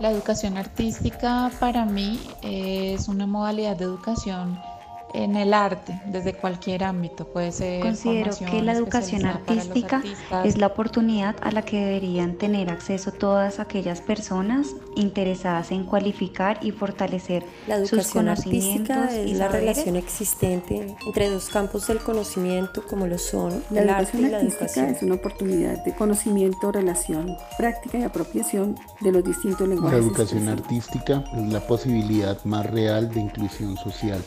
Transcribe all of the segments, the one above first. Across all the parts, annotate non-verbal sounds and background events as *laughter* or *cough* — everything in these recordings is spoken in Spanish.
La educación artística para mí es una modalidad de educación en el arte, desde cualquier ámbito, puede ser. Considero que la educación artística es la oportunidad a la que deberían tener acceso todas aquellas personas interesadas en cualificar y fortalecer la sus conocimientos artística es la relación existente entre dos campos del conocimiento como lo son la el arte y la artística educación. es una oportunidad de conocimiento, relación, práctica y apropiación de los distintos La lenguajes. educación expresivos. artística es la posibilidad más real de inclusión social.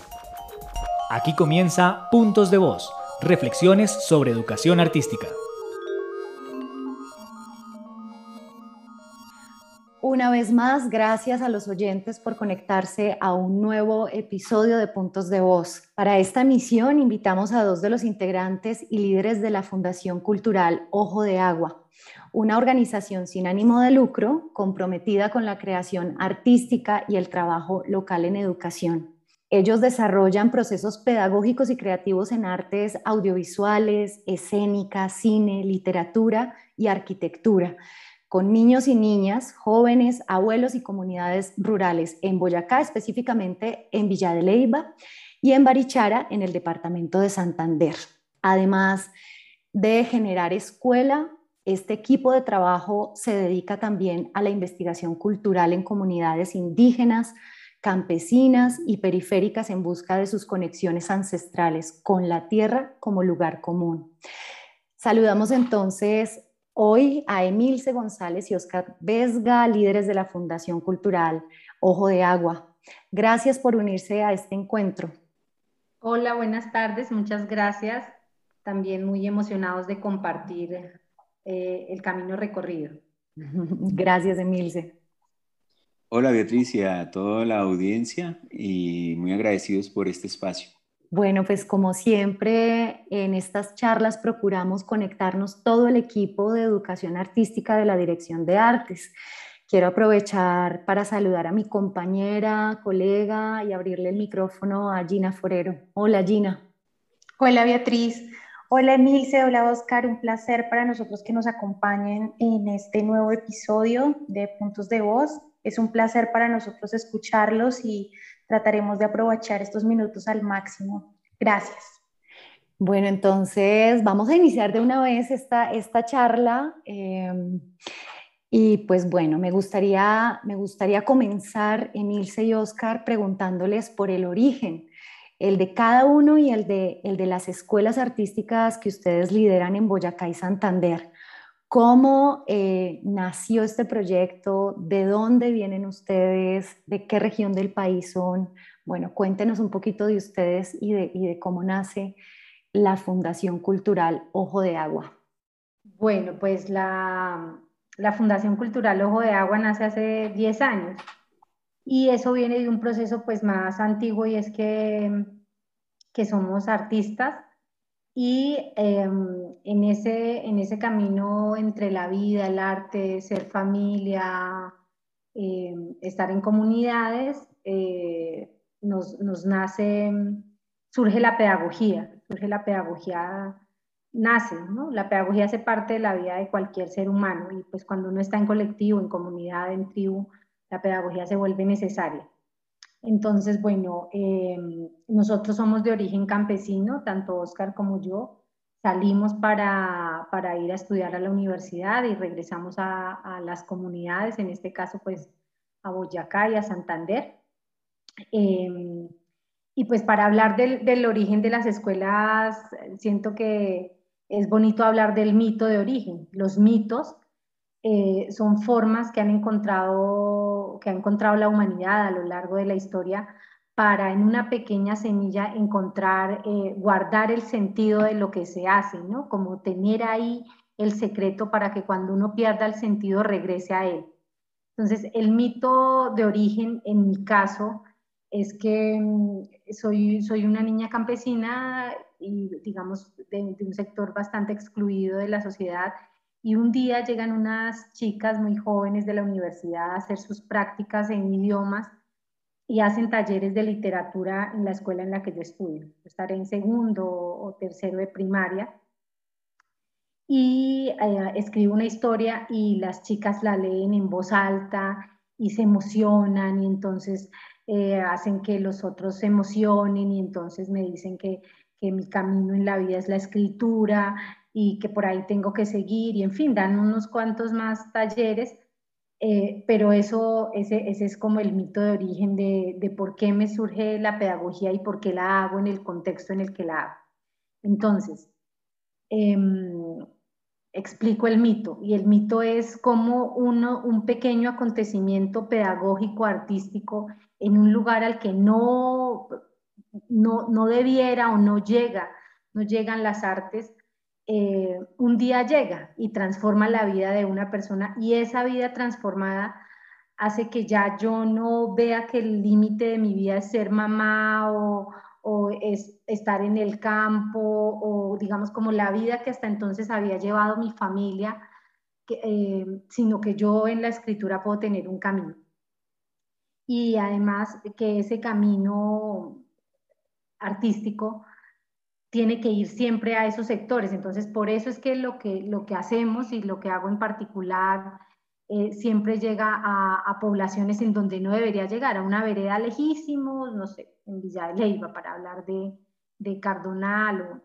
Aquí comienza Puntos de Voz, reflexiones sobre educación artística. Una vez más, gracias a los oyentes por conectarse a un nuevo episodio de Puntos de Voz. Para esta misión invitamos a dos de los integrantes y líderes de la Fundación Cultural Ojo de Agua, una organización sin ánimo de lucro comprometida con la creación artística y el trabajo local en educación. Ellos desarrollan procesos pedagógicos y creativos en artes audiovisuales, escénicas, cine, literatura y arquitectura con niños y niñas, jóvenes, abuelos y comunidades rurales en Boyacá, específicamente en Villa de Leyva y en Barichara, en el departamento de Santander. Además de generar escuela, este equipo de trabajo se dedica también a la investigación cultural en comunidades indígenas, campesinas y periféricas en busca de sus conexiones ancestrales con la tierra como lugar común. Saludamos entonces Hoy a Emilce González y Oscar Vesga, líderes de la Fundación Cultural Ojo de Agua. Gracias por unirse a este encuentro. Hola, buenas tardes, muchas gracias. También muy emocionados de compartir eh, el camino recorrido. *laughs* Gracias, Emilce. Hola Beatriz y a toda la audiencia y muy agradecidos por este espacio. Bueno, pues como siempre en estas charlas procuramos conectarnos todo el equipo de educación artística de la Dirección de Artes. Quiero aprovechar para saludar a mi compañera, colega y abrirle el micrófono a Gina Forero. Hola Gina. Hola Beatriz. Hola Emilce, hola Oscar. Un placer para nosotros que nos acompañen en este nuevo episodio de Puntos de Voz. Es un placer para nosotros escucharlos y trataremos de aprovechar estos minutos al máximo. Gracias. Bueno, entonces vamos a iniciar de una vez esta, esta charla. Eh, y pues bueno, me gustaría, me gustaría comenzar, Emilce y Oscar, preguntándoles por el origen, el de cada uno y el de, el de las escuelas artísticas que ustedes lideran en Boyacá y Santander. ¿Cómo eh, nació este proyecto? ¿De dónde vienen ustedes? ¿De qué región del país son? Bueno, cuéntenos un poquito de ustedes y de, y de cómo nace la Fundación Cultural Ojo de Agua. Bueno, pues la, la Fundación Cultural Ojo de Agua nace hace 10 años y eso viene de un proceso pues más antiguo y es que, que somos artistas y eh, en, ese, en ese camino entre la vida, el arte, ser familia, eh, estar en comunidades, eh, nos, nos, nace, surge la pedagogía, surge la pedagogía, nace, ¿no? La pedagogía hace parte de la vida de cualquier ser humano y pues cuando uno está en colectivo, en comunidad, en tribu, la pedagogía se vuelve necesaria. Entonces, bueno, eh, nosotros somos de origen campesino, tanto Oscar como yo. Salimos para, para ir a estudiar a la universidad y regresamos a, las comunidades, en este caso, pues a Boyacá y a Santander. Eh, y pues para hablar del, origen de las escuelas, siento que es bonito hablar del mito de origen. Los mitos eh, son formas que han encontrado que ha encontrado la humanidad a lo largo de la historia para en una pequeña semilla encontrar, eh, guardar el sentido de lo que se hace, ¿no? Como tener ahí el secreto para que cuando uno pierda el sentido regrese a él. Entonces, el mito de origen, en mi caso, es que soy, soy una niña campesina y, digamos, de un sector bastante excluido de la sociedad y un día llegan unas chicas muy jóvenes de la universidad a hacer sus prácticas en idiomas y hacen talleres de literatura en la escuela en la que yo estudio. Estaré en segundo o tercero de primaria. Y eh, escribo una historia y las chicas la leen en voz alta y se emocionan y entonces eh, hacen que los otros se emocionen y entonces me dicen que, que mi camino en la vida es la escritura y que por ahí tengo que seguir y en fin, dan unos cuantos más talleres, eh, pero eso, ese, ese, es como el mito de origen de, de, por qué me surge la pedagogía y por qué la hago en el contexto en el que la hago. Entonces, eh, explico el mito y el mito es como uno, un pequeño acontecimiento pedagógico, artístico, en un lugar al que no, no, no debiera o no llega, no llegan las artes, eh, un día llega y transforma la vida de una persona y esa vida transformada hace que ya yo no vea que el límite de mi vida es ser mamá o, o es estar en el campo o digamos como la vida que hasta entonces había llevado mi familia, eh, sino que yo en la escritura puedo tener un camino. Y además que ese camino artístico tiene que ir siempre a esos sectores. Entonces, por eso es que lo que, lo que hacemos y lo que hago en particular eh, siempre llega a, poblaciones en donde no debería llegar, a una vereda lejísimos, no sé, en Villa de Leyva, para hablar de, de Cardonal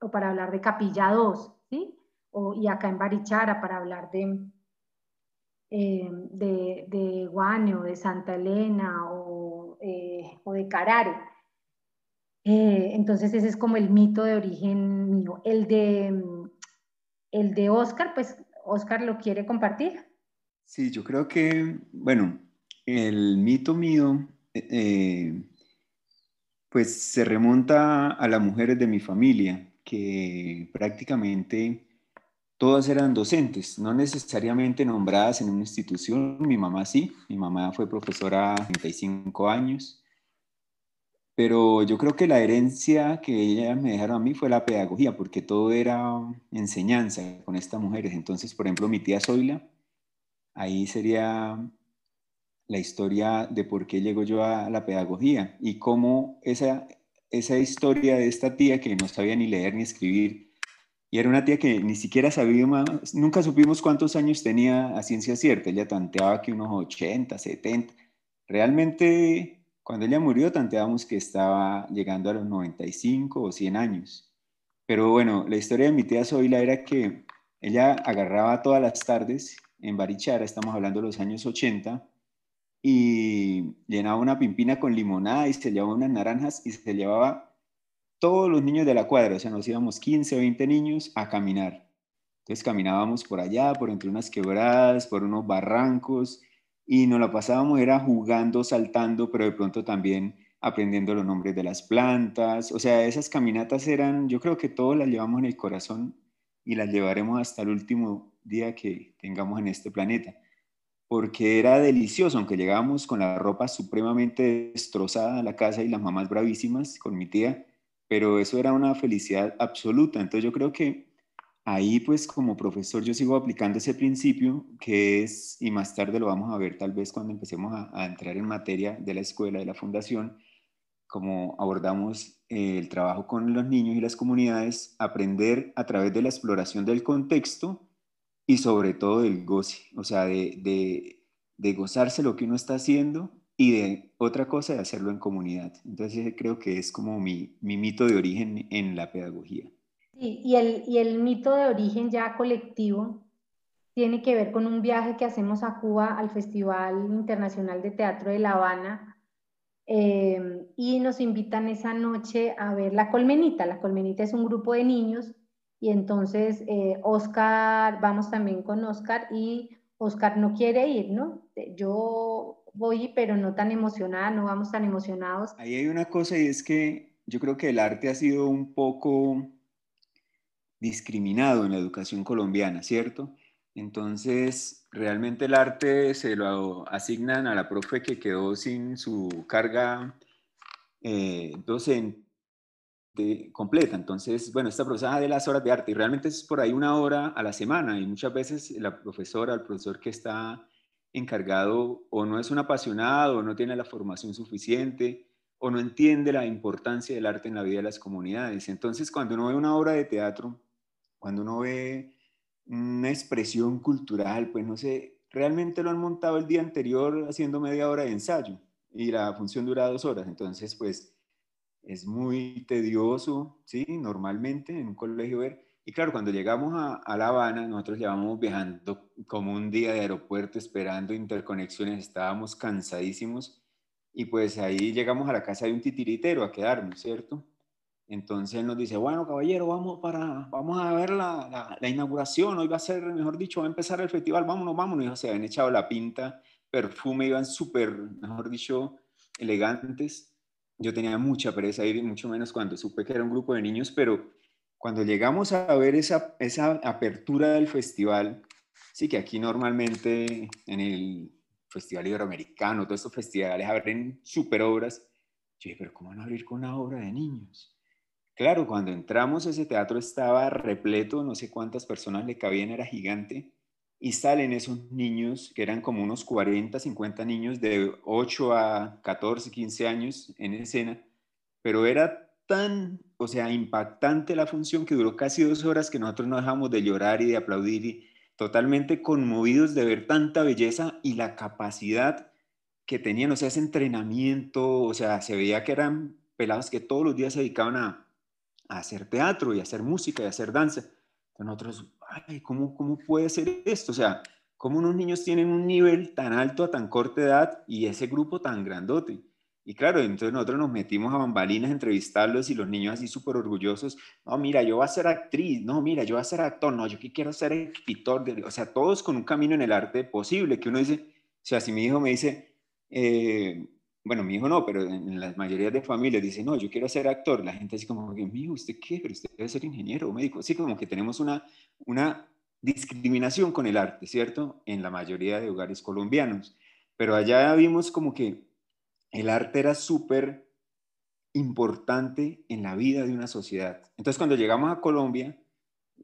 o, para hablar de Capilla 2, ¿sí? O, y acá en Barichara para hablar de, eh, de Guane o de Santa Elena o, eh, o de Carare. Entonces ese es como el mito de origen mío. El de, el de Oscar, pues Oscar lo quiere compartir. Sí, yo creo que, bueno, el mito mío, eh, pues se remonta a las mujeres de mi familia, que prácticamente todas eran docentes, no necesariamente nombradas en una institución. Mi mamá sí, mi mamá fue profesora 35 años, pero yo creo que la herencia que ellas me dejaron a mí fue la pedagogía, porque todo era enseñanza con estas mujeres. Entonces, por ejemplo, mi tía Zoila, ahí sería la historia de por qué llego yo a la pedagogía y cómo esa, esa historia de esta tía que no sabía ni leer ni escribir, y era una tía que ni siquiera sabía más, nunca supimos cuántos años tenía a ciencia cierta, ella tanteaba que unos 80, 70, realmente cuando ella murió, tanteábamos que estaba llegando a los 95 o 100 años. Pero bueno, la historia de mi tía Zoila era que ella agarraba todas las tardes en Barichara, estamos hablando de los años 80, y llenaba una pimpina con limonada y se llevaba unas naranjas y se llevaba todos los niños de la cuadra, o sea, nos íbamos 15 o 20 niños a caminar. Entonces caminábamos por allá, por entre unas quebradas, por unos barrancos, y nos la pasábamos era jugando, saltando, pero de pronto también aprendiendo los nombres de las plantas. O sea, esas caminatas eran, yo creo que todos las llevamos en el corazón y las llevaremos hasta el último día que tengamos en este planeta. Porque era delicioso, aunque llegábamos con la ropa supremamente destrozada a la casa y las mamás bravísimas con mi tía, pero eso era una felicidad absoluta. Entonces yo creo que ahí pues como profesor yo sigo aplicando ese principio que es, y más tarde lo vamos a ver tal vez cuando empecemos a, entrar en materia de la escuela, de la fundación, como abordamos el trabajo con los niños y las comunidades, aprender a través de la exploración del contexto y sobre todo del goce, o sea, de, gozarse lo que uno está haciendo y de otra cosa de hacerlo en comunidad. Entonces creo que es como mi mito de origen en la pedagogía y, el, y el mito de origen ya colectivo tiene que ver con un viaje que hacemos a Cuba al Festival Internacional de Teatro de La Habana em, y nos invitan esa noche a ver La Colmenita. La Colmenita es un grupo de niños y entonces eh, Oscar, vamos también con Oscar y Oscar no quiere ir, ¿no? Yo voy, pero no tan emocionada, no vamos tan emocionados. Ahí hay una cosa y es que yo creo que el arte ha sido un poco discriminado en la educación colombiana, ¿cierto? Entonces, realmente el arte se lo asignan a la profe que quedó sin su carga eh, docente completa. Entonces, bueno, esta profesora de las horas de arte y realmente es por ahí una hora a la semana y muchas veces la profesora, el profesor que está encargado o no es un apasionado o no tiene la formación suficiente o no entiende la importancia del arte en la vida de las comunidades. Entonces, cuando uno ve una obra de teatro, cuando uno ve una expresión cultural, pues no sé, realmente lo han montado el día anterior haciendo media hora de ensayo y la función dura dos horas. Entonces, pues es muy tedioso, ¿sí? Normalmente en un colegio ver. Y claro, cuando llegamos a, La Habana, nosotros llevamos viajando como un día de aeropuerto esperando interconexiones, estábamos cansadísimos y pues ahí llegamos a la casa de un titiritero a quedarnos, ¿cierto? Entonces él nos dice, bueno, caballero, vamos, para, vamos a ver la, la, inauguración, hoy va a ser, mejor dicho, va a empezar el festival, vámonos, vámonos. Y se habían echado la pinta, perfume, iban súper, mejor dicho, elegantes. Yo tenía mucha pereza ir, mucho menos cuando supe que era un grupo de niños, pero cuando llegamos a ver esa, esa apertura del festival, sí que aquí normalmente en el Festival Iberoamericano, todos estos festivales abren super obras, yo dije, pero ¿cómo van a abrir con una obra de niños? Claro, cuando entramos ese teatro estaba repleto, no sé cuántas personas le cabían, era gigante, y salen esos niños, que eran como unos 40, 50 niños de 8 a 14, 15 años en escena, pero era tan, o sea, impactante la función que duró casi dos horas que nosotros no dejamos de llorar y de aplaudir y totalmente conmovidos de ver tanta belleza y la capacidad que tenían, o sea, ese entrenamiento, o sea, se veía que eran pelados que todos los días se dedicaban a, hacer teatro y hacer música y hacer danza. Entonces nosotros, ay, ¿cómo, ¿cómo puede ser esto? O sea, ¿cómo unos niños tienen un nivel tan alto a tan corta edad y ese grupo tan grandote? Y claro, entonces nosotros nos metimos a bambalinas a entrevistarlos y los niños así súper orgullosos, no, mira, yo voy a ser actriz, no, mira, yo voy a ser actor, no, yo que quiero ser escritor, o sea, todos con un camino en el arte posible, que uno dice, o sea, si mi hijo me dice, eh, bueno, mi hijo no, pero en las mayorías de familias dice, no, yo quiero ser actor. La gente así como, mi hijo, ¿usted qué? Pero usted debe ser ingeniero o médico. Así como que tenemos una, una discriminación con el arte, ¿cierto? En la mayoría de hogares colombianos. Pero allá vimos como que el arte era súper importante en la vida de una sociedad. Entonces, cuando llegamos a Colombia,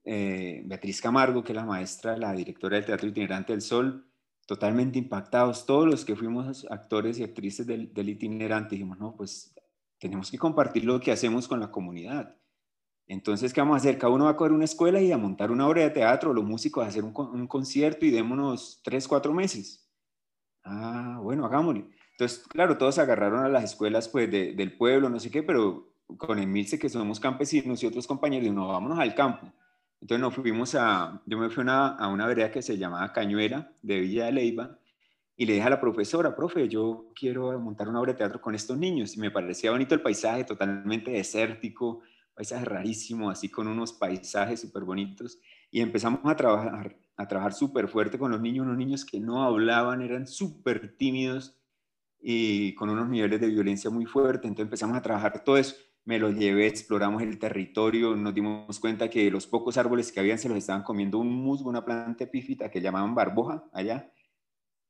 eh, Beatriz Camargo, que es la maestra, la directora del Teatro Itinerante del Sol, totalmente impactados. Todos los que fuimos actores y actrices del, itinerante dijimos, no, pues tenemos que compartir lo que hacemos con la comunidad. Entonces, ¿qué vamos a hacer? Cada uno va a coger una escuela y a montar una obra de teatro, los músicos a hacer un, concierto y démonos tres, cuatro meses. Ah, bueno, hagámoslo. Entonces, claro, todos agarraron a las escuelas pues, del pueblo, no sé qué, pero con Emilce, que somos campesinos y otros compañeros, no, vámonos al campo. Entonces nos fuimos a, yo me fui a una vereda que se llamaba Cañuela, de Villa de Leiva, y le dije a la profesora, profe, yo quiero montar una obra de teatro con estos niños. Y me parecía bonito el paisaje, totalmente desértico, paisaje rarísimo, así con unos paisajes súper bonitos. Y empezamos a trabajar, a trabajar súper fuerte con los niños, unos niños que no hablaban, eran súper tímidos y con unos niveles de violencia muy fuertes. Entonces empezamos a trabajar todo eso me lo llevé, exploramos el territorio, nos dimos cuenta que los pocos árboles que habían se los estaban comiendo un musgo, una planta epífita que llamaban barboja allá,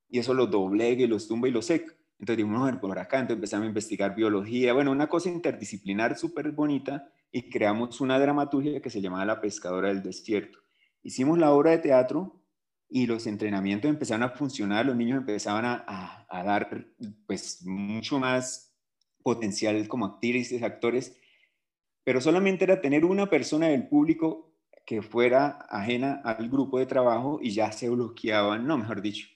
y eso lo doblegue, los tumba y lo seca. Entonces dijimos, ver, por acá, entonces empezamos a investigar biología, bueno, una cosa interdisciplinar súper bonita, y creamos una dramaturgia que se llamaba La Pescadora del Desierto. Hicimos la obra de teatro y los entrenamientos empezaron a funcionar, los niños empezaban a, a dar pues mucho más potencial como actrices, actores, pero solamente era tener una persona del público que fuera ajena al grupo de trabajo y ya se bloqueaban, no, mejor dicho.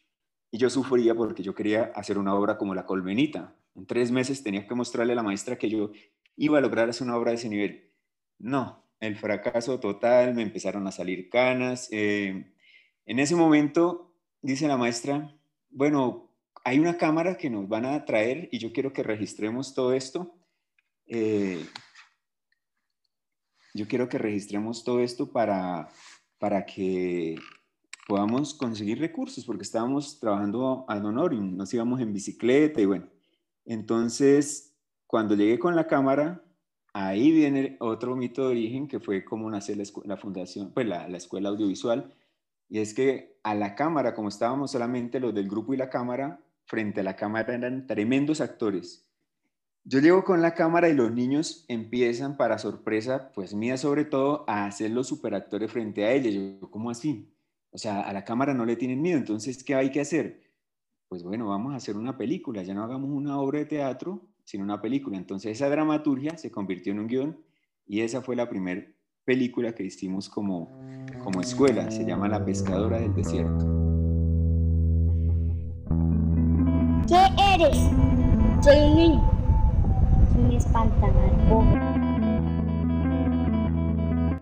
Y yo sufría porque yo quería hacer una obra como La Colmenita. En tres meses tenía que mostrarle a la maestra que yo iba a lograr hacer una obra de ese nivel. No, el fracaso total, me empezaron a salir canas. Eh, en ese momento, dice la maestra, bueno, hay una cámara que nos van a traer y yo quiero que registremos todo esto. Eh, yo quiero que registremos todo esto para, para que podamos conseguir recursos, porque estábamos trabajando a honorium, nos íbamos en bicicleta y bueno. Entonces, cuando llegué con la cámara, ahí viene otro mito de origen que fue cómo nace la, la fundación, pues la, la escuela audiovisual, y es que a la cámara, como estábamos solamente los del grupo y la cámara, frente a la cámara eran tremendos actores. Yo llego con la cámara y los niños empiezan, para sorpresa, pues mía sobre todo, a hacer los superactores frente a ella. Yo, ¿cómo así? O sea, a la cámara no le tienen miedo, entonces, ¿qué hay que hacer? Pues bueno, vamos a hacer una película, ya no hagamos una obra de teatro, sino una película. Entonces esa dramaturgia se convirtió en un guion y esa fue la primera película que hicimos como, como escuela, se llama La Pescadora del Desierto. ¿Qué eres? Soy un niño. Un espantapájaros.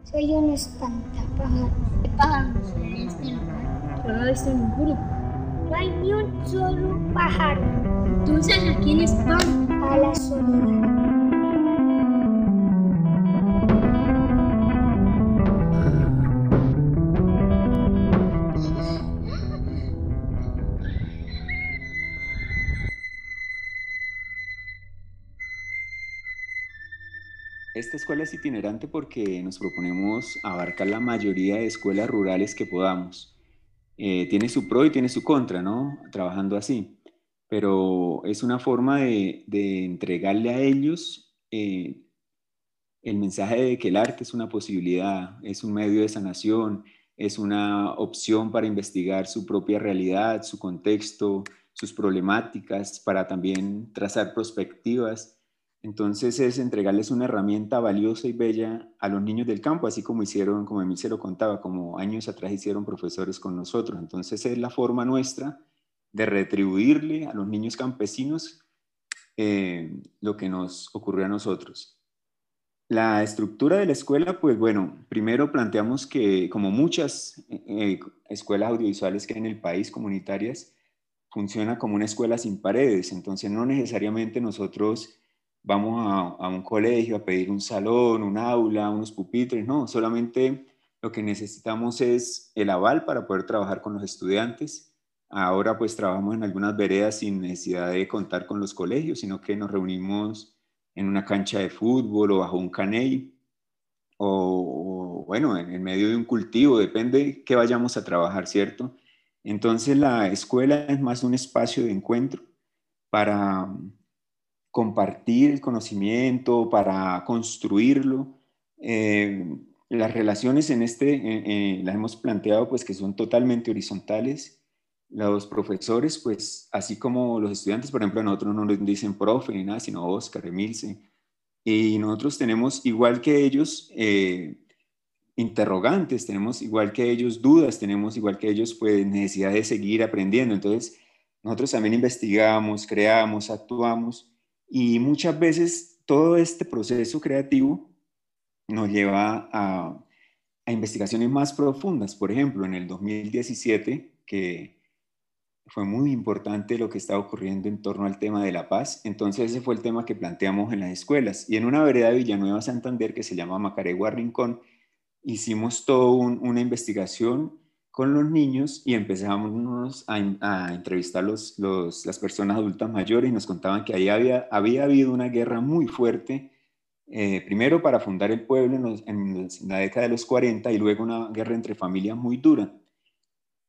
Soy un espantapájaros. ¿Qué pájaros en este lugar? No he visto ninguno. No hay ni un solo pájaro. Entonces, ¿a quiénes van? A la soledad. Esta escuela es itinerante porque nos proponemos abarcar la mayoría de escuelas rurales que podamos. Eh, tiene su pro y tiene su contra, ¿no? Trabajando así. Pero es una forma de, entregarle a ellos eh, el mensaje de que el arte es una posibilidad, es un medio de sanación, es una opción para investigar su propia realidad, su contexto, sus problemáticas, para también trazar perspectivas entonces es entregarles una herramienta valiosa y bella a los niños del campo, así como hicieron, como Emil se lo contaba, como años atrás hicieron profesores con nosotros. Entonces es la forma nuestra de retribuirle a los niños campesinos eh, lo que nos ocurrió a nosotros. La estructura de la escuela, pues bueno, primero planteamos que como muchas eh, escuelas audiovisuales que hay en el país, comunitarias, funciona como una escuela sin paredes. Entonces no necesariamente nosotros vamos a, un colegio a pedir un salón, un aula, unos pupitres, no, solamente lo que necesitamos es el aval para poder trabajar con los estudiantes. Ahora pues trabajamos en algunas veredas sin necesidad de contar con los colegios, sino que nos reunimos en una cancha de fútbol o bajo un caney o, bueno, en, en medio de un cultivo, depende qué vayamos a trabajar, ¿cierto? Entonces la escuela es más un espacio de encuentro para, compartir el conocimiento, para construirlo. Eh, las relaciones en este, las hemos planteado pues que son totalmente horizontales. Los profesores, pues así como los estudiantes, por ejemplo, a nosotros no nos dicen profe ni nada, sino Oscar, Emilce. Y nosotros tenemos, igual que ellos, eh, interrogantes, tenemos igual que ellos dudas, tenemos igual que ellos pues necesidad de seguir aprendiendo. Entonces, nosotros también investigamos, creamos, actuamos y muchas veces todo este proceso creativo nos lleva a, investigaciones más profundas. Por ejemplo, en el 2017, que fue muy importante lo que estaba ocurriendo en torno al tema de la paz. Entonces ese fue el tema que planteamos en las escuelas. Y en una vereda de Villanueva, Santander, que se llama Macaregua Rincón, hicimos toda una investigación con los niños y empezamos a, entrevistar los, las personas adultas mayores y nos contaban que ahí había, había habido una guerra muy fuerte, eh, primero para fundar el pueblo en, la década de los 40 y luego una guerra entre familias muy dura.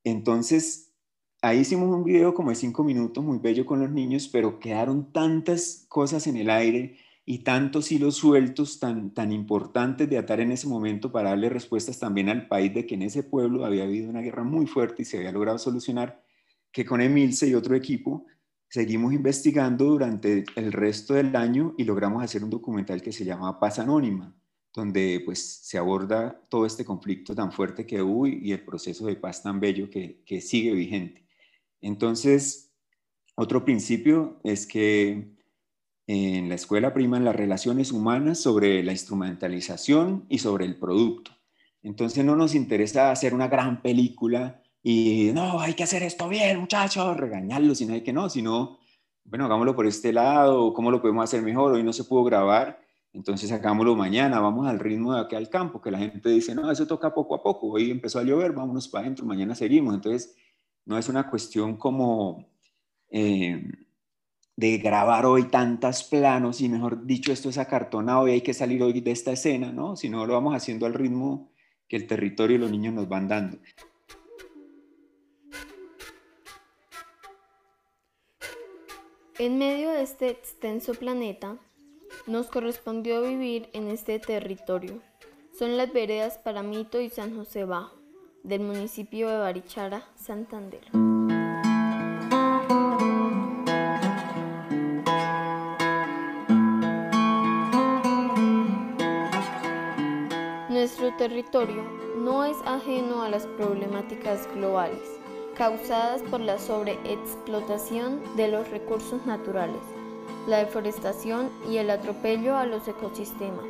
Entonces, ahí hicimos un video como de cinco minutos, muy bello con los niños, pero quedaron tantas cosas en el aire y tantos hilos sueltos tan, tan importantes de atar en ese momento para darle respuestas también al país de que en ese pueblo había habido una guerra muy fuerte y se había logrado solucionar, que con Emilce y otro equipo seguimos investigando durante el resto del año y logramos hacer un documental que se llama Paz Anónima, donde pues se aborda todo este conflicto tan fuerte que hubo y el proceso de paz tan bello que, que sigue vigente. Entonces, otro principio es que en la escuela priman las relaciones humanas sobre la instrumentalización y sobre el producto. Entonces no nos interesa hacer una gran película y no, hay que hacer esto bien, muchachos, regañarlos, sino hay que no, sino, bueno, hagámoslo por este lado, ¿cómo lo podemos hacer mejor? Hoy no se pudo grabar, entonces hagámoslo mañana, vamos al ritmo de aquí al campo, que la gente dice, no, eso toca poco a poco, hoy empezó a llover, vámonos para adentro, mañana seguimos. Entonces, no es una cuestión como... Eh, de grabar hoy tantas planos y mejor dicho esto es acartonado y hay que salir hoy de esta escena, ¿no? Si no lo vamos haciendo al ritmo que el territorio y los niños nos van dando. En medio de este extenso planeta, nos correspondió vivir en este territorio. Son las veredas Paramito y San José Bajo, del municipio de Barichara, Santander. Territorio no es ajeno a las problemáticas globales. causadas por la sobreexplotación de los recursos naturales, la deforestación y el atropello a los ecosistemas.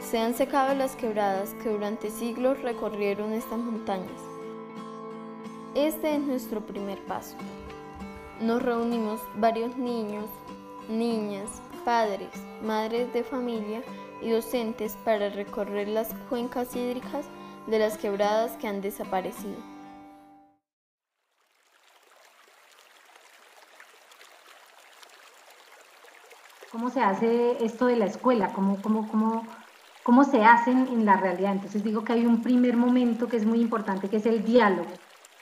Se han secado las quebradas que durante siglos recorrieron estas montañas. Este es nuestro primer paso. Nos reunimos varios niños, niñas, padres, madres de familia y docentes para recorrer las cuencas hídricas de las quebradas que han desaparecido. ¿Cómo se hace esto de la escuela? ¿Cómo, cómo, cómo, cómo se hacen en la realidad? Entonces digo que hay un primer momento que es muy importante, que es el diálogo.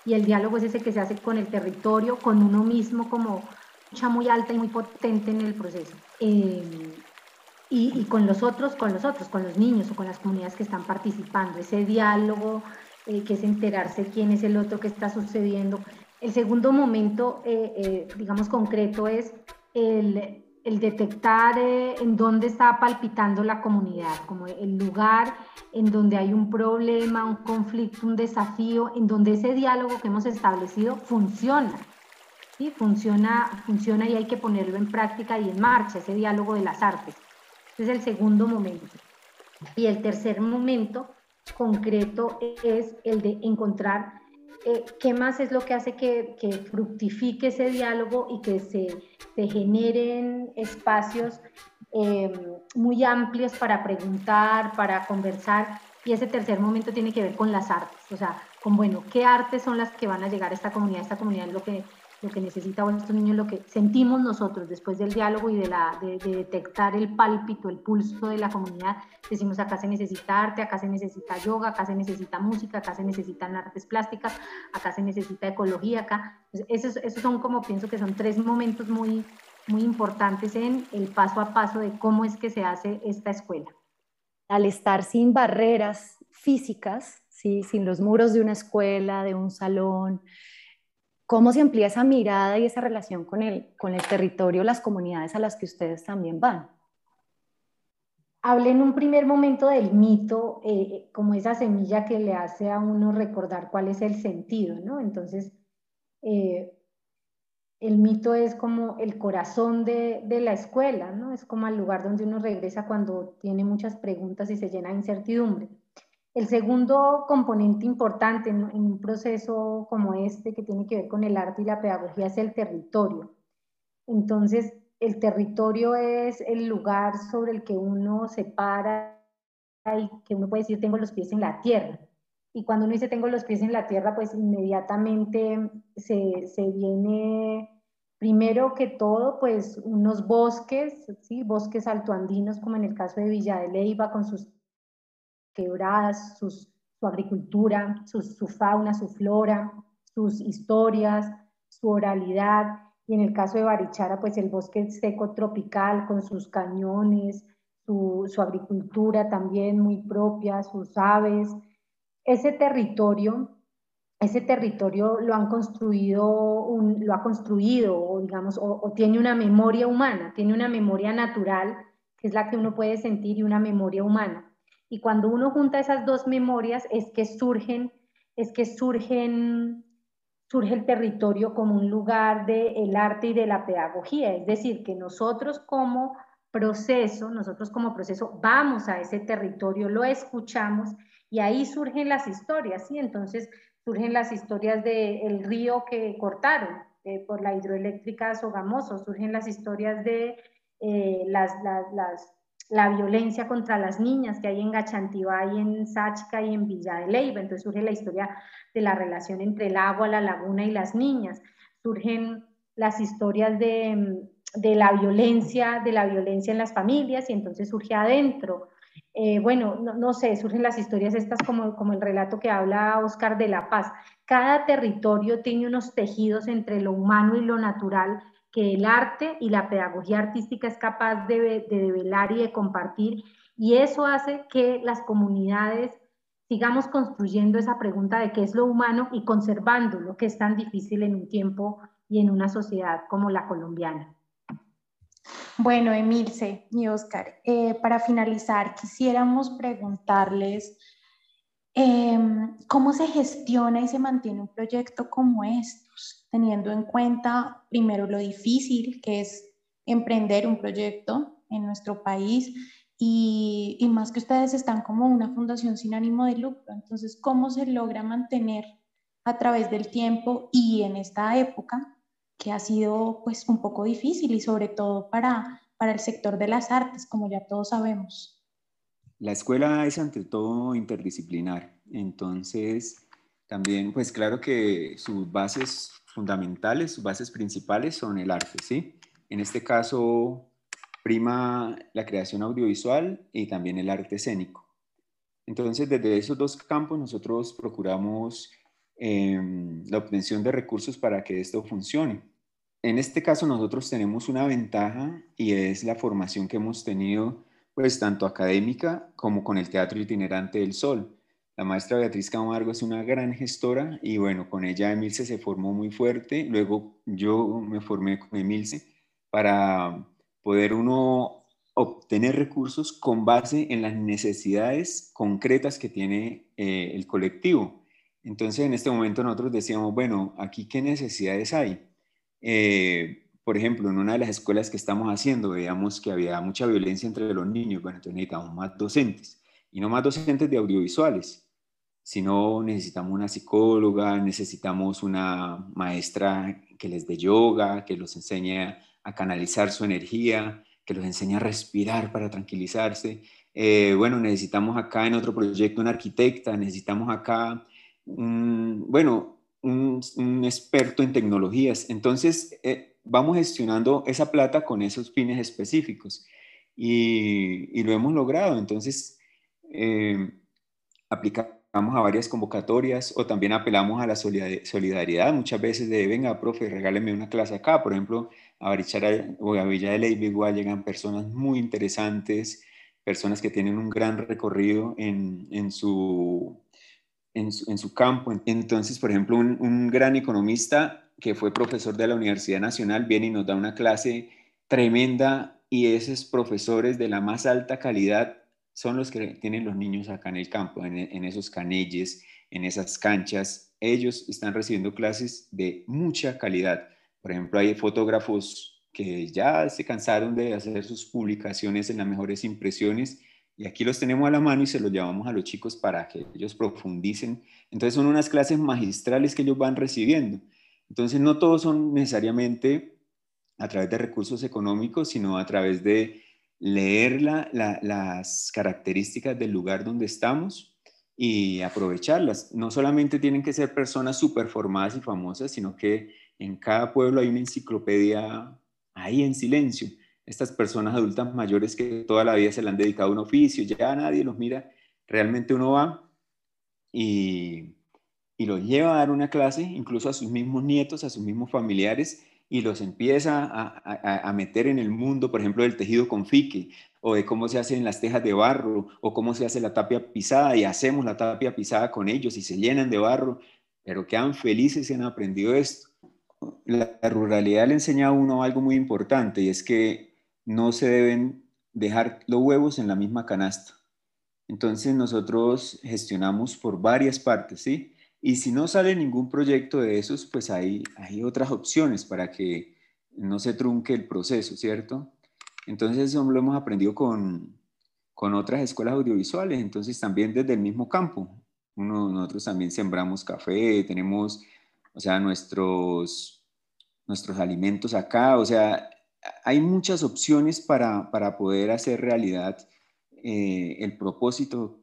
Y el diálogo es ese que se hace con el territorio, con uno mismo, como mucha muy alta y muy potente en el proceso. Eh, y, con los otros, con los otros, con los niños o con las comunidades que están participando, ese diálogo eh, que es enterarse quién es el otro, qué está sucediendo. El segundo momento, eh, eh, digamos, concreto es el, el detectar en dónde está palpitando la comunidad, como el lugar en donde hay un problema, un conflicto, un desafío, en donde ese diálogo que hemos establecido funciona. ¿sí? Funciona, funciona y hay que ponerlo en práctica y en marcha, ese diálogo de las artes es el segundo momento. Y el tercer momento concreto es el de encontrar eh, qué más es lo que hace que, fructifique ese diálogo y que se, generen espacios eh, muy amplios para preguntar, para conversar. Y ese tercer momento tiene que ver con las artes, o sea, con, bueno, qué artes son las que van a llegar a esta comunidad. Esta comunidad es lo que lo que necesita bueno, estos niños, lo que sentimos nosotros después del diálogo y de, la, de, detectar el pálpito, el pulso de la comunidad, decimos acá se necesita arte, acá se necesita yoga, acá se necesita música, acá se necesitan artes plásticas, acá se necesita ecología, acá. esos, esos son como pienso que son tres momentos muy, muy importantes en el paso a paso de cómo es que se hace esta escuela. Al estar sin barreras físicas, ¿sí? sin los muros de una escuela, de un salón, ¿Cómo se amplía esa mirada y esa relación con el, con el territorio, las comunidades a las que ustedes también van? Hablé en un primer momento del mito, eh, como esa semilla que le hace a uno recordar cuál es el sentido, ¿no? Entonces, eh, el mito es como el corazón de, de, la escuela, ¿no? Es como el lugar donde uno regresa cuando tiene muchas preguntas y se llena de incertidumbre. El segundo componente importante en, un proceso como este, que tiene que ver con el arte y la pedagogía, es el territorio. Entonces, el territorio es el lugar sobre el que uno se para y que uno puede decir, tengo los pies en la tierra. Y cuando uno dice, tengo los pies en la tierra, pues inmediatamente se, viene, primero que todo, pues unos bosques, ¿sí? bosques altoandinos, como en el caso de Villa de Leyva, con sus quebradas, su agricultura, su, fauna, su flora, sus historias, su oralidad, y en el caso de Barichara, pues el bosque seco tropical con sus cañones, su, agricultura también muy propia, sus aves. Ese territorio, ese territorio lo han construido, lo ha construido, o digamos, o tiene una memoria humana, tiene una memoria natural, que es la que uno puede sentir, y una memoria humana. Y cuando uno junta esas dos memorias es que surgen, es que surgen, surge el territorio como un lugar del el arte y de la pedagogía. Es decir, que nosotros como proceso, nosotros como proceso vamos a ese territorio, lo escuchamos y ahí surgen las historias, ¿sí? Entonces surgen las historias del río que cortaron por la hidroeléctrica Sogamoso, surgen las historias de eh, las, las la violencia contra las niñas que hay en Gachantibá y en Sáchica y en Villa de Leyva. Entonces surge la historia de la relación entre el agua, la laguna y las niñas. Surgen las historias de, la violencia, de la violencia en las familias y entonces surge adentro. Eh, bueno, no, sé, surgen las historias estas como, como el relato que habla Oscar de la Paz. Cada territorio tiene unos tejidos entre lo humano y lo natural que el arte y la pedagogía artística es capaz de, de develar y de compartir, y eso hace que las comunidades sigamos construyendo esa pregunta de qué es lo humano y conservando lo que es tan difícil en un tiempo y en una sociedad como la colombiana. Bueno, Emilce y Oscar, eh, para finalizar, quisiéramos preguntarles Em, ¿Cómo se gestiona y se mantiene un proyecto como estos, teniendo en cuenta primero lo difícil que es emprender un proyecto en nuestro país y, y, más que ustedes están como una fundación sin ánimo de lucro? Entonces, ¿cómo se logra mantener a través del tiempo y en esta época que ha sido pues un poco difícil y sobre todo para, para el sector de las artes, como ya todos sabemos? La escuela es ante todo interdisciplinar, entonces también, pues claro que sus bases fundamentales, sus bases principales son el arte, ¿sí? En este caso, prima la creación audiovisual y también el arte escénico. Entonces, desde esos dos campos nosotros procuramos em, la obtención de recursos para que esto funcione. En este caso nosotros tenemos una ventaja y es la formación que hemos tenido pues tanto académica como con el Teatro Itinerante del Sol. La maestra Beatriz Camargo es una gran gestora y bueno, con ella Emilce se formó muy fuerte. Luego yo me formé con Emilce para poder uno obtener recursos con base en las necesidades concretas que tiene eh, el colectivo. Entonces en este momento nosotros decíamos, bueno, aquí qué necesidades hay. Eh, por ejemplo, en una de las escuelas que estamos haciendo, veíamos que había mucha violencia entre los niños, bueno, entonces necesitamos más docentes, y no más docentes de audiovisuales, sino necesitamos una psicóloga, necesitamos una maestra que les dé yoga, que los enseñe a canalizar su energía, que los enseñe a respirar para tranquilizarse. Eh, bueno, necesitamos acá en otro proyecto una arquitecta, necesitamos acá, un, bueno, un, experto en tecnologías. Entonces, eh, vamos gestionando esa plata con esos fines específicos y, lo hemos logrado. Entonces, eh, aplicamos a varias convocatorias o también apelamos a la solidaridad muchas veces de, venga, profe, regáleme una clase acá. Por ejemplo, a Barichara o a Villa de Leyva igual llegan personas muy interesantes, personas que tienen un gran recorrido en, su, en, su, campo. Entonces, por ejemplo, un gran economista que fue profesor de la Universidad Nacional, viene y nos da una clase tremenda y esos profesores de la más alta calidad son los que tienen los niños acá en el campo, en, esos canelles, en esas canchas. Ellos están recibiendo clases de mucha calidad. Por ejemplo, hay fotógrafos que ya se cansaron de hacer sus publicaciones en las mejores impresiones y aquí los tenemos a la mano y se los llevamos a los chicos para que ellos profundicen. Entonces son unas clases magistrales que ellos van recibiendo. Entonces, no todos son necesariamente a través de recursos económicos, sino a través de leer las características del lugar donde estamos y aprovecharlas. No solamente tienen que ser personas súper formadas y famosas, sino que en cada pueblo hay una enciclopedia ahí en silencio. Estas personas adultas mayores que toda la vida se le han dedicado a un oficio, ya nadie los mira, realmente uno va y y los lleva a dar una clase, incluso a sus mismos nietos, a sus mismos familiares, y los empieza a, meter en el mundo, por ejemplo, del tejido con fique, o de cómo se hacen las tejas de barro, o cómo se hace la tapia pisada, y hacemos la tapia pisada con ellos y se llenan de barro, pero quedan felices y han aprendido esto. La, la ruralidad le enseña a uno algo muy importante, y es que no se deben dejar los huevos en la misma canasta. Entonces nosotros gestionamos por varias partes, ¿sí? Y si no sale ningún proyecto de esos, pues hay, hay otras opciones para que no se trunque el proceso, ¿cierto? Entonces eso lo hemos aprendido con, con otras escuelas audiovisuales, entonces también desde el mismo campo. Nosotros también sembramos café, tenemos, o sea, nuestros, nuestros alimentos acá, o sea, hay muchas opciones para, para poder hacer realidad eh, el propósito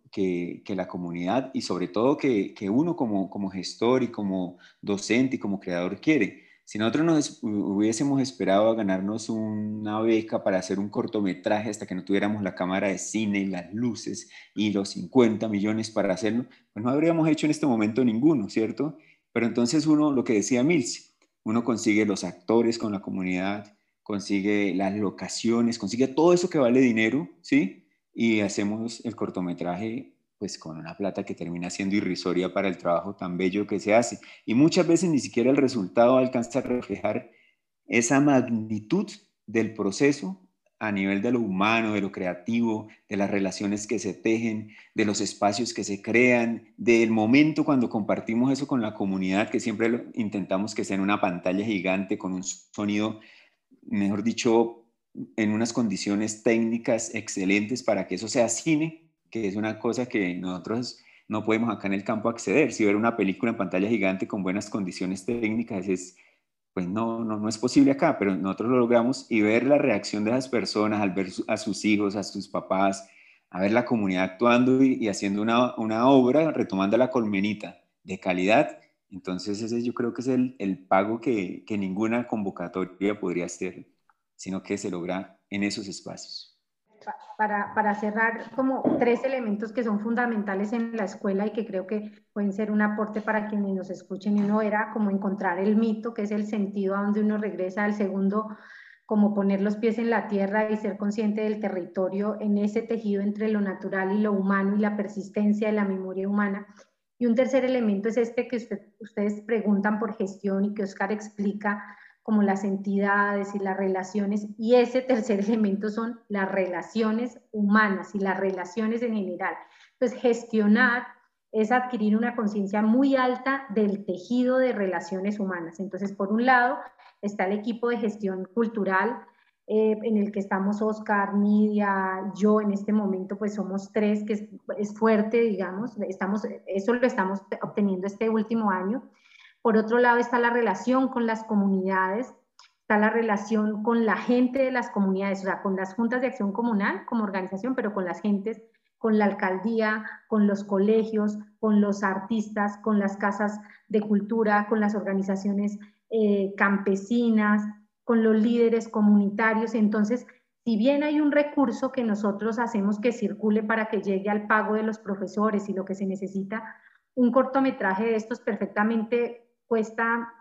que, la comunidad y sobre todo que, uno como, como gestor y como docente y como creador quiere. Si nosotros nos hubiésemos esperado a ganarnos una beca para hacer un cortometraje hasta que no tuviéramos la cámara de cine y las luces y los 50 millones para hacerlo, pues no habríamos hecho en este momento ninguno, ¿cierto? Pero entonces uno, lo que decía Mills, uno consigue los actores con la comunidad, consigue las locaciones, consigue todo eso que vale dinero, ¿sí? Y hacemos el cortometraje pues con una plata que termina siendo irrisoria para el trabajo tan bello que se hace. Y muchas veces ni siquiera el resultado alcanza a reflejar esa magnitud del proceso a nivel de lo humano, de lo creativo, de las relaciones que se tejen, de los espacios que se crean, del momento cuando compartimos eso con la comunidad, que siempre intentamos que sea en una pantalla gigante con un sonido, mejor dicho, en unas condiciones técnicas excelentes para que eso sea cine, que es una cosa que nosotros no podemos acá en el campo acceder. Si ver una película en pantalla gigante con buenas condiciones técnicas es pues no, no, no es posible acá, pero nosotros lo logramos y ver la reacción de esas personas al ver a sus hijos, a sus papás, a ver la comunidad actuando y, haciendo una, una, obra, retomando la colmenita de calidad. Entonces ese yo creo que es el, el pago que, que ninguna convocatoria podría hacer, sino que se logra en esos espacios para, para, cerrar como tres elementos que son fundamentales en la escuela y que creo que pueden ser un aporte para quienes nos escuchen. Uno era como encontrar el mito, que es el sentido a donde uno regresa. El segundo, como poner los pies en la tierra y ser consciente del territorio en ese tejido entre lo natural y lo humano y la persistencia de la memoria humana. Y un tercer elemento es este que ustedes preguntan por gestión y que Oscar explica como las entidades y las relaciones. Y ese tercer *laughs* elemento son las relaciones humanas y las relaciones en general. Entonces, gestionar es adquirir una conciencia muy alta del tejido de relaciones humanas. Entonces, por un lado, está el equipo de gestión cultural, eh, en el que estamos Oscar, Nidia, yo en este momento, pues somos tres, que es, es, fuerte, digamos, estamos, eso lo estamos obteniendo este último año. Por otro lado está la relación con las comunidades, está la relación con la gente de las comunidades, o sea, con las juntas de acción comunal como organización, pero con las gentes, con la alcaldía, con los colegios, con los artistas, con las casas de cultura, con las organizaciones eh, campesinas, con los líderes comunitarios. Entonces, si bien hay un recurso que nosotros hacemos que circule para que llegue al pago de los profesores y lo que se necesita, un cortometraje de estos perfectamente cuesta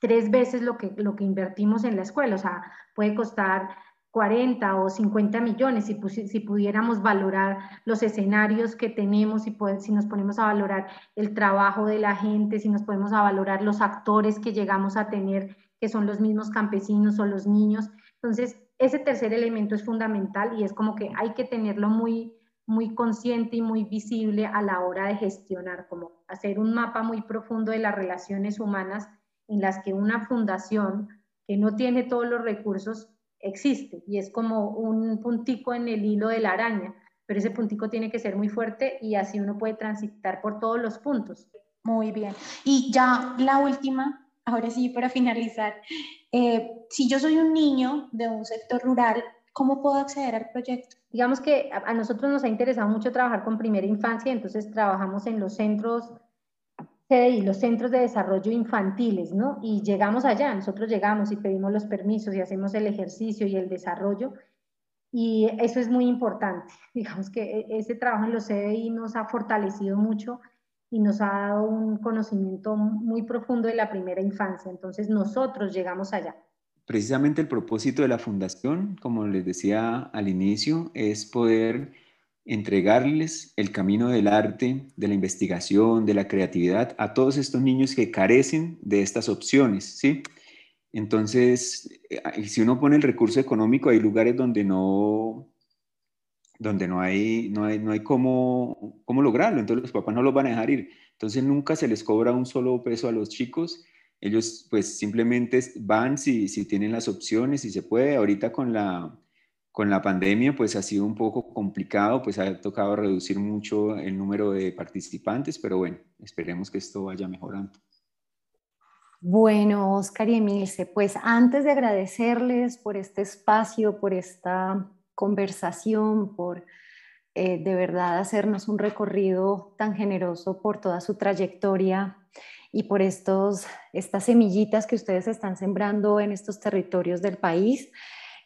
tres veces lo que, lo que invertimos en la escuela, o sea, puede costar 40 o 50 millones si, si pudiéramos valorar los escenarios que tenemos, si, si nos ponemos a valorar el trabajo de la gente, si nos ponemos a valorar los actores que llegamos a tener, que son los mismos campesinos o los niños. Entonces, ese tercer elemento es fundamental y es como que hay que tenerlo muy, muy consciente y muy visible a la hora de gestionar, como hacer un mapa muy profundo de las relaciones humanas en las que una fundación que no tiene todos los recursos existe y es como un puntico en el hilo de la araña, pero ese puntico tiene que ser muy fuerte y así uno puede transitar por todos los puntos. Muy bien. Y ya la última, ahora sí, para finalizar, eh, si yo soy un niño de un sector rural, ¿cómo puedo acceder al proyecto? Digamos que a, nosotros nos ha interesado mucho trabajar con primera infancia, entonces trabajamos en los centros CDI, los centros de desarrollo infantiles, ¿no? Y llegamos allá, nosotros llegamos y pedimos los permisos y hacemos el ejercicio y el desarrollo. Y eso es muy importante. *laughs* Digamos que e, ese trabajo en los CDI nos ha fortalecido mucho y nos ha dado un conocimiento muy profundo de la primera infancia. Entonces nosotros llegamos allá. Precisamente el propósito de la fundación, como les decía al inicio, es poder entregarles el camino del arte, de la investigación, de la creatividad a todos estos niños que carecen de estas opciones, ¿sí? Entonces, eh, si uno pone el recurso económico, hay lugares donde no, donde no hay, no hay, no hay cómo, cómo lograrlo, entonces los papás no los van a dejar ir. Entonces nunca se les cobra un solo peso a los chicos ellos pues simplemente van si, si tienen las opciones, si se puede. Ahorita con la, con la pandemia pues ha sido un poco complicado, pues ha tocado reducir mucho el número de participantes, pero bueno, esperemos que esto vaya mejorando. Bueno, Oscar y Emilce, pues antes de agradecerles por este espacio, por esta conversación, por eh, de verdad hacernos un recorrido tan generoso por toda su trayectoria y por estos, estas semillitas que ustedes están sembrando en estos territorios del país.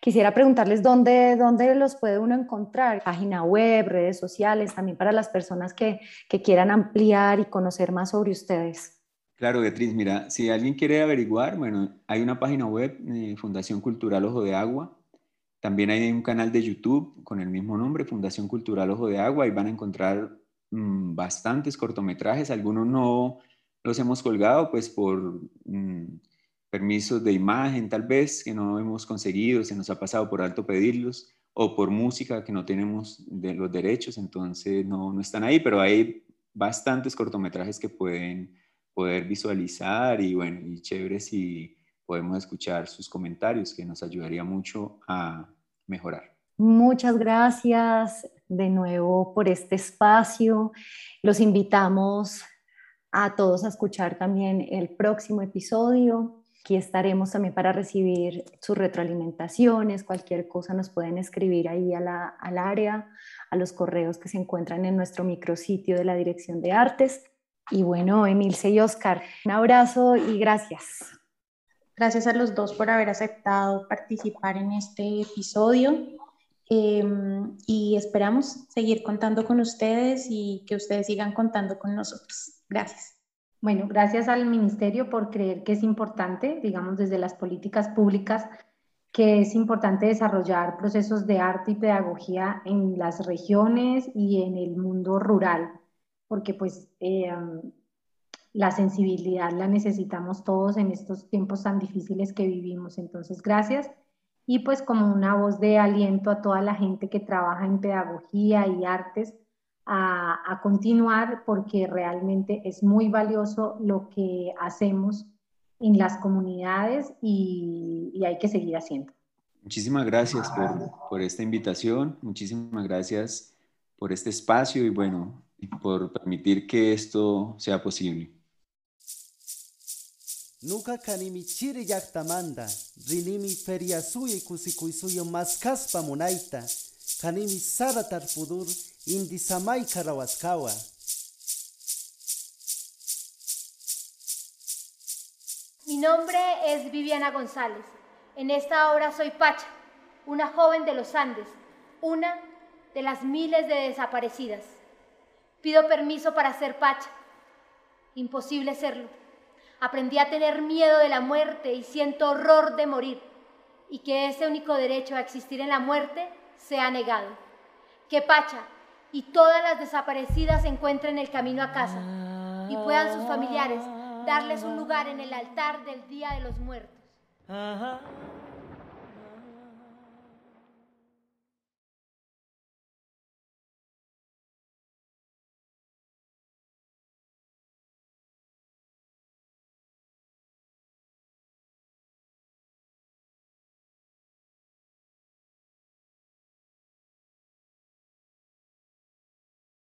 Quisiera preguntarles dónde, dónde los puede uno encontrar, página web, redes sociales, también para las personas que, que quieran ampliar y conocer más sobre ustedes. Claro, Beatriz, mira, si alguien quiere averiguar, bueno, hay una página web, eh, Fundación Cultural Ojo de Agua. También hay un canal de YouTube con el mismo nombre, Fundación Cultural Ojo de Agua, y van a encontrar mm, bastantes cortometrajes, algunos no, los hemos colgado pues por, mm, permisos de imagen tal vez que no hemos conseguido, se nos ha pasado por alto pedirlos, o por música que no tenemos de los derechos, entonces no, no están ahí, pero hay bastantes cortometrajes que pueden poder visualizar y bueno, y chévere si podemos escuchar sus comentarios, que nos ayudaría mucho a mejorar. Muchas gracias de nuevo por este espacio. Los invitamos a todos a escuchar también el próximo episodio. Aquí estaremos también para recibir sus retroalimentaciones, cualquier cosa nos pueden escribir ahí a la, al área, a los correos que se encuentran en nuestro micrositio de la Dirección de Artes. Y bueno, Emilce y Oscar, un abrazo y gracias. Gracias a los dos por haber aceptado participar en este episodio em, y esperamos seguir contando con ustedes y que ustedes sigan contando con nosotros. Gracias. Bueno, gracias al Ministerio por creer que es importante, digamos, desde las políticas públicas, que es importante desarrollar procesos de arte y pedagogía en las regiones y en el mundo rural, porque pues em, la sensibilidad la necesitamos todos en estos tiempos tan difíciles que vivimos. Entonces, gracias. Y pues como una voz de aliento a toda la gente que trabaja en pedagogía y artes a, continuar porque realmente es muy valioso lo que hacemos en las comunidades y, y hay que seguir haciendo. Muchísimas gracias por, por, esta invitación, muchísimas gracias por este espacio y bueno, por permitir que esto sea posible. Nuka kanimi chiri llaqtamanta rinimi feriasuy kusikuysuyo maskaspa munaita kanimi sara tarpudur indi samay karawaskawa Mi nombre es Viviana González. En esta obra soy Pacha, una joven de los Andes, una de las miles de desaparecidas. Pido permiso para ser Pacha. Imposible serlo. Aprendí a tener miedo de la muerte y siento horror de morir y que ese único derecho a existir en la muerte sea negado. Que Pacha y todas las desaparecidas encuentren el camino a casa y puedan sus familiares darles un lugar en el altar del Día de los Muertos.